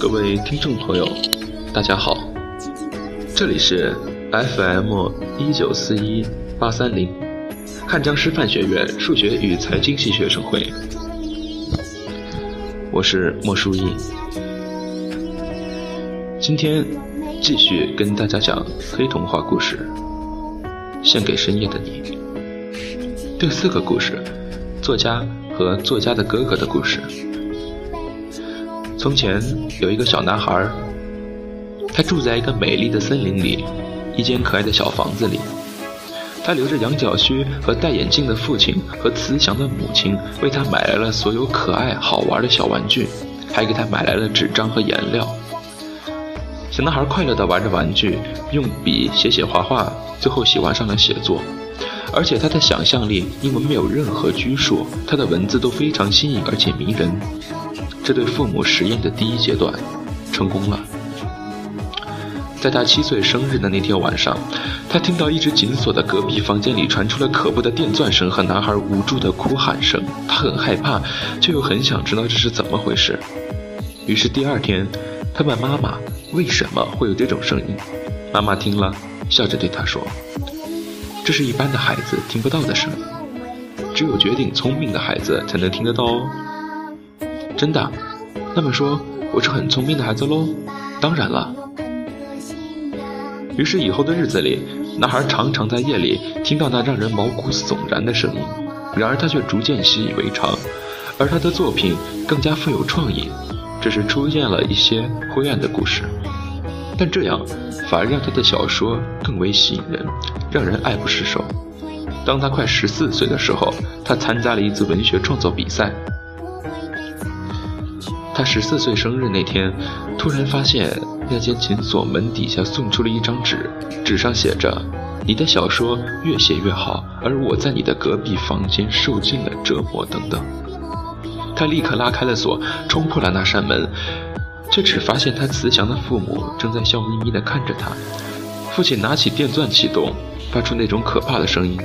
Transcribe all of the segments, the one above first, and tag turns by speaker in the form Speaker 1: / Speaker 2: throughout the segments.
Speaker 1: 各位听众朋友，大家好，这里是 FM 一九四一八三零汉江师范学院数学与财经系学生会，我是莫书义，今天继续跟大家讲黑童话故事，献给深夜的你。第四个故事，作家和作家的哥哥的故事。从前有一个小男孩，他住在一个美丽的森林里，一间可爱的小房子里。他留着羊角须和戴眼镜的父亲和慈祥的母亲为他买来了所有可爱好玩的小玩具，还给他买来了纸张和颜料。小男孩快乐地玩着玩具，用笔写写画画，最后喜欢上了写作。而且他的想象力因为没有任何拘束，他的文字都非常新颖而且迷人。这对父母实验的第一阶段成功了。在他七岁生日的那天晚上，他听到一直紧锁的隔壁房间里传出了可怖的电钻声和男孩无助的哭喊声。他很害怕，却又很想知道这是怎么回事。于是第二天，他问妈妈为什么会有这种声音。妈妈听了，笑着对他说。这是一般的孩子听不到的声音，只有绝顶聪明的孩子才能听得到哦。真的？那么说我是很聪明的孩子喽？当然了。于是以后的日子里，男孩常常在夜里听到那让人毛骨悚然的声音，然而他却逐渐习以为常，而他的作品更加富有创意，只是出现了一些灰暗的故事。但这样。反而让他的小说更为吸引人，让人爱不释手。当他快十四岁的时候，他参加了一次文学创作比赛。他十四岁生日那天，突然发现那间紧锁门底下送出了一张纸，纸上写着：“你的小说越写越好，而我在你的隔壁房间受尽了折磨。”等等。他立刻拉开了锁，冲破了那扇门。却只发现他慈祥的父母正在笑眯眯地看着他。父亲拿起电钻启动，发出那种可怕的声音，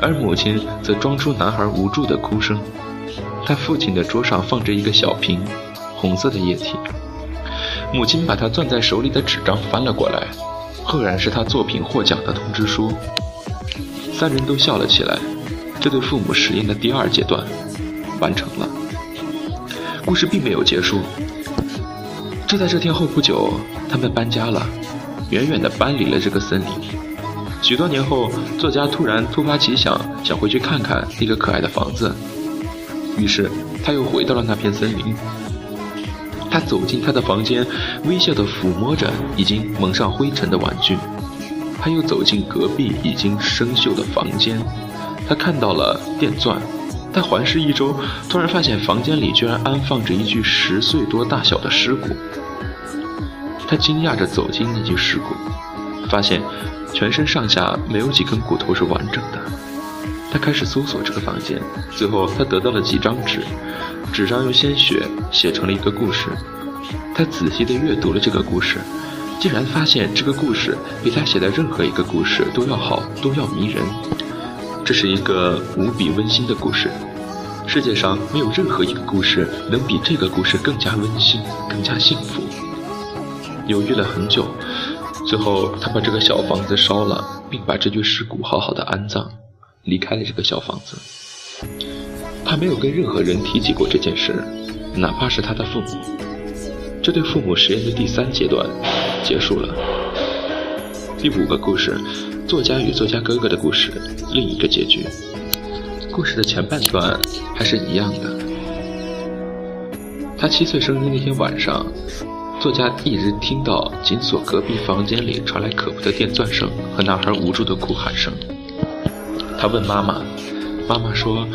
Speaker 1: 而母亲则装出男孩无助的哭声。他父亲的桌上放着一个小瓶，红色的液体。母亲把他攥在手里的纸张翻了过来，赫然是他作品获奖的通知书。三人都笑了起来。这对父母实验的第二阶段完成了。故事并没有结束。就在这天后不久，他们搬家了，远远地搬离了这个森林。许多年后，作家突然突发奇想，想回去看看那个可爱的房子。于是，他又回到了那片森林。他走进他的房间，微笑地抚摸着已经蒙上灰尘的玩具。他又走进隔壁已经生锈的房间，他看到了电钻。他环视一周，突然发现房间里居然安放着一具十岁多大小的尸骨。他惊讶着走进那具尸骨，发现全身上下没有几根骨头是完整的。他开始搜索这个房间，最后他得到了几张纸，纸上用鲜血写成了一个故事。他仔细地阅读了这个故事，竟然发现这个故事比他写的任何一个故事都要好，都要迷人。这是一个无比温馨的故事，世界上没有任何一个故事能比这个故事更加温馨、更加幸福。犹豫了很久，最后他把这个小房子烧了，并把这具尸骨好好的安葬，离开了这个小房子。他没有跟任何人提起过这件事，哪怕是他的父母。这对父母实验的第三阶段结束了。第五个故事。作家与作家哥哥的故事，另一个结局。故事的前半段还是一样的。他七岁生日那天晚上，作家一直听到紧锁隔壁房间里传来可怖的电钻声和男孩无助的哭喊声。他问妈妈，妈妈说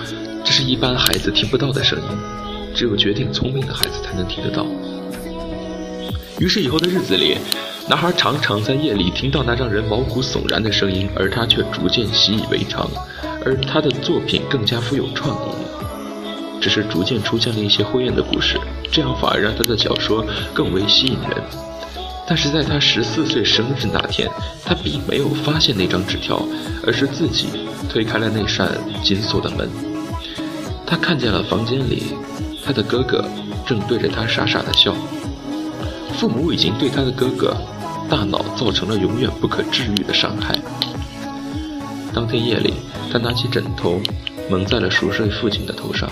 Speaker 1: 这是一般孩子听不到的声音，只有绝顶聪明的孩子才能听得到。于是以后的日子里。男孩常常在夜里听到那让人毛骨悚然的声音，而他却逐渐习以为常，而他的作品更加富有创意。只是逐渐出现了一些灰暗的故事，这样反而让他的小说更为吸引人。但是在他十四岁生日那天，他并没有发现那张纸条，而是自己推开了那扇紧锁的门。他看见了房间里，他的哥哥正对着他傻傻的笑。父母已经对他的哥哥大脑造成了永远不可治愈的伤害。当天夜里，他拿起枕头蒙在了熟睡父亲的头上，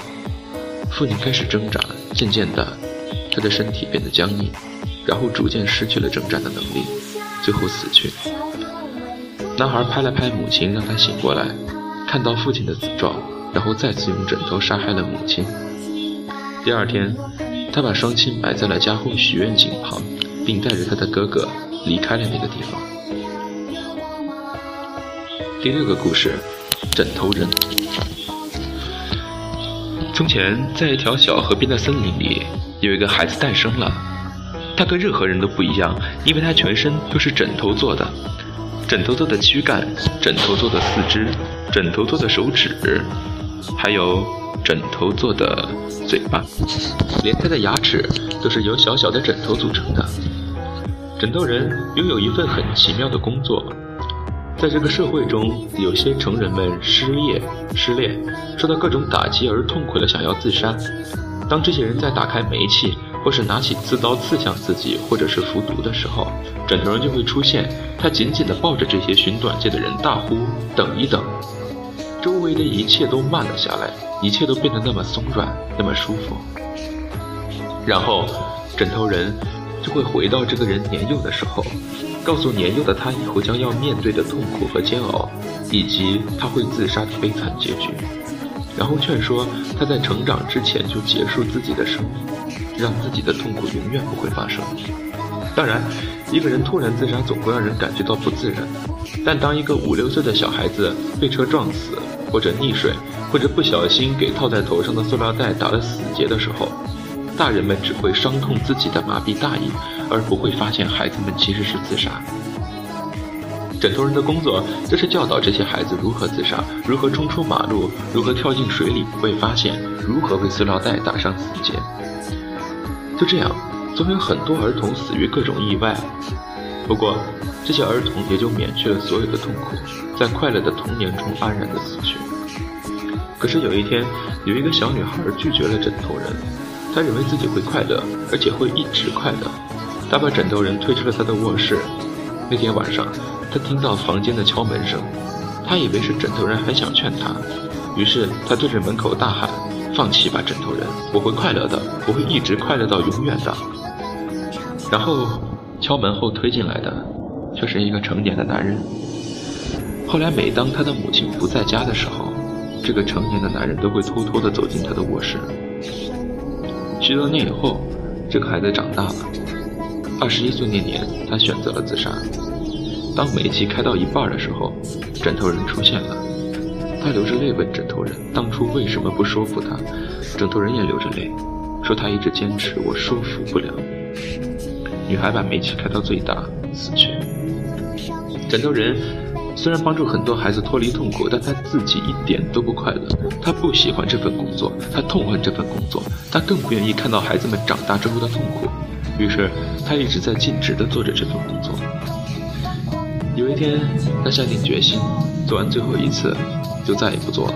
Speaker 1: 父亲开始挣扎，渐渐的，他的身体变得僵硬，然后逐渐失去了挣扎的能力，最后死去。男孩拍了拍母亲，让她醒过来，看到父亲的死状，然后再次用枕头杀害了母亲。第二天，他把双亲埋在了家后许愿井旁，并带着他的哥哥离开了那个地方。第六个故事，枕头人。从前，在一条小河边的森林里，有一个孩子诞生了。他跟任何人都不一样，因为他全身都是枕头做的。枕头做的躯干，枕头做的四肢，枕头做的手指，还有枕头做的嘴巴，连他的牙齿都是由小小的枕头组成的。枕头人拥有一份很奇妙的工作，在这个社会中，有些成人们失业、失恋，受到各种打击而痛苦的想要自杀。当这些人在打开煤气。或是拿起刺刀刺向自己，或者是服毒的时候，枕头人就会出现。他紧紧地抱着这些寻短见的人，大呼：“等一等！”周围的一切都慢了下来，一切都变得那么松软，那么舒服。然后，枕头人就会回到这个人年幼的时候，告诉年幼的他以后将要面对的痛苦和煎熬，以及他会自杀的悲惨结局。然后劝说他在成长之前就结束自己的生命，让自己的痛苦永远不会发生。当然，一个人突然自杀总会让人感觉到不自然，但当一个五六岁的小孩子被车撞死，或者溺水，或者不小心给套在头上的塑料袋打了死结的时候，大人们只会伤痛自己的麻痹大意，而不会发现孩子们其实是自杀。枕头人的工作就是教导这些孩子如何自杀，如何冲出马路，如何跳进水里不被发现，如何被塑料袋打上死结。就这样，总有很多儿童死于各种意外。不过，这些儿童也就免去了所有的痛苦，在快乐的童年中安然的死去。可是有一天，有一个小女孩拒绝了枕头人，她认为自己会快乐，而且会一直快乐。她把枕头人推出了她的卧室。那天晚上。他听到房间的敲门声，他以为是枕头人还想劝他，于是他对着门口大喊：“放弃吧，枕头人，我会快乐的，我会一直快乐到永远的。”然后敲门后推进来的却是一个成年的男人。后来每当他的母亲不在家的时候，这个成年的男人都会偷偷地走进他的卧室。许多年以后，这个孩子长大了，二十一岁那年，他选择了自杀。当煤气开到一半的时候，枕头人出现了。他流着泪问枕头人：“当初为什么不说服他？”枕头人也流着泪，说：“他一直坚持，我说服不了。”女孩把煤气开到最大，死去。枕头人虽然帮助很多孩子脱离痛苦，但他自己一点都不快乐。他不喜欢这份工作，他痛恨这份工作，他更不愿意看到孩子们长大之后的痛苦。于是，他一直在尽职地做着这份工作。有一天，他下定决心，做完最后一次，就再也不做了。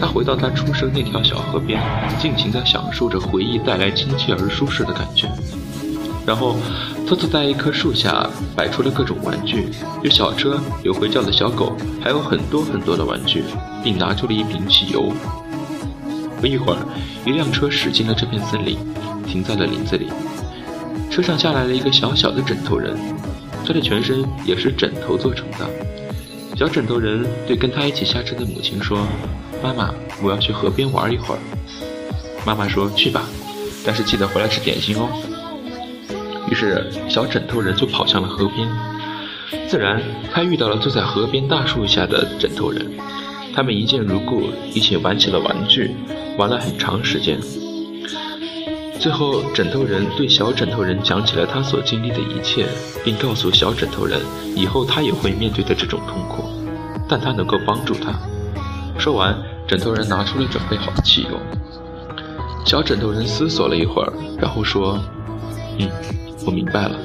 Speaker 1: 他回到他出生那条小河边，尽情地享受着回忆带来亲切而舒适的感觉。然后，他坐在一棵树下，摆出了各种玩具，有小车，有会叫的小狗，还有很多很多的玩具，并拿出了一瓶汽油。不一会儿，一辆车驶进了这片森林，停在了林子里。车上下来了一个小小的枕头人。他的全身也是枕头做成的。小枕头人对跟他一起下车的母亲说：“妈妈，我要去河边玩一会儿。”妈妈说：“去吧，但是记得回来吃点心哦。”是小枕头人就跑向了河边。自然，他遇到了坐在河边大树下的枕头人。他们一见如故，一起玩起了玩具，玩了很长时间。最后，枕头人对小枕头人讲起了他所经历的一切，并告诉小枕头人，以后他也会面对的这种痛苦，但他能够帮助他。说完，枕头人拿出了准备好的汽油。小枕头人思索了一会儿，然后说：“嗯，我明白了。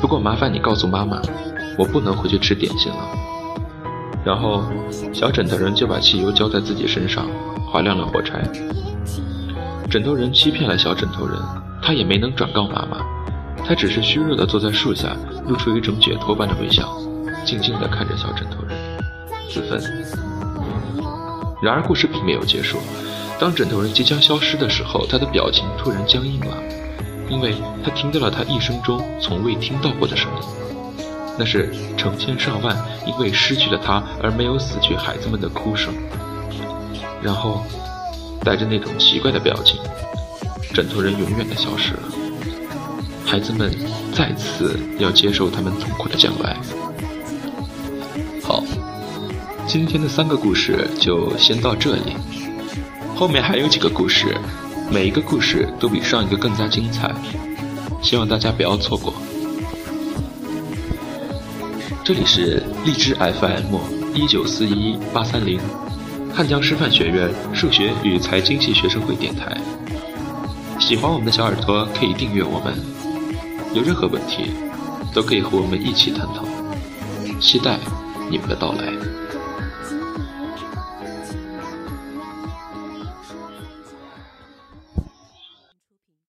Speaker 1: 不过麻烦你告诉妈妈，我不能回去吃点心了。”然后，小枕头人就把汽油浇在自己身上，划亮了火柴。枕头人欺骗了小枕头人，他也没能转告妈妈，他只是虚弱地坐在树下，露出一种解脱般的微笑，静静地看着小枕头人自焚。然而故事并没有结束，当枕头人即将消失的时候，他的表情突然僵硬了，因为他听到了他一生中从未听到过的声音，那是成千上万因为失去了他而没有死去孩子们的哭声。然后，带着那种奇怪的表情，枕头人永远的消失了。孩子们再次要接受他们痛苦的将来。好，今天的三个故事就先到这里，后面还有几个故事，每一个故事都比上一个更加精彩，希望大家不要错过。这里是荔枝 FM 一九四一八三零。汉江师范学院数学与财经系学生会电台，喜欢我们的小耳朵可以订阅我们，有任何问题都可以和我们一起探讨，期待你们的到来。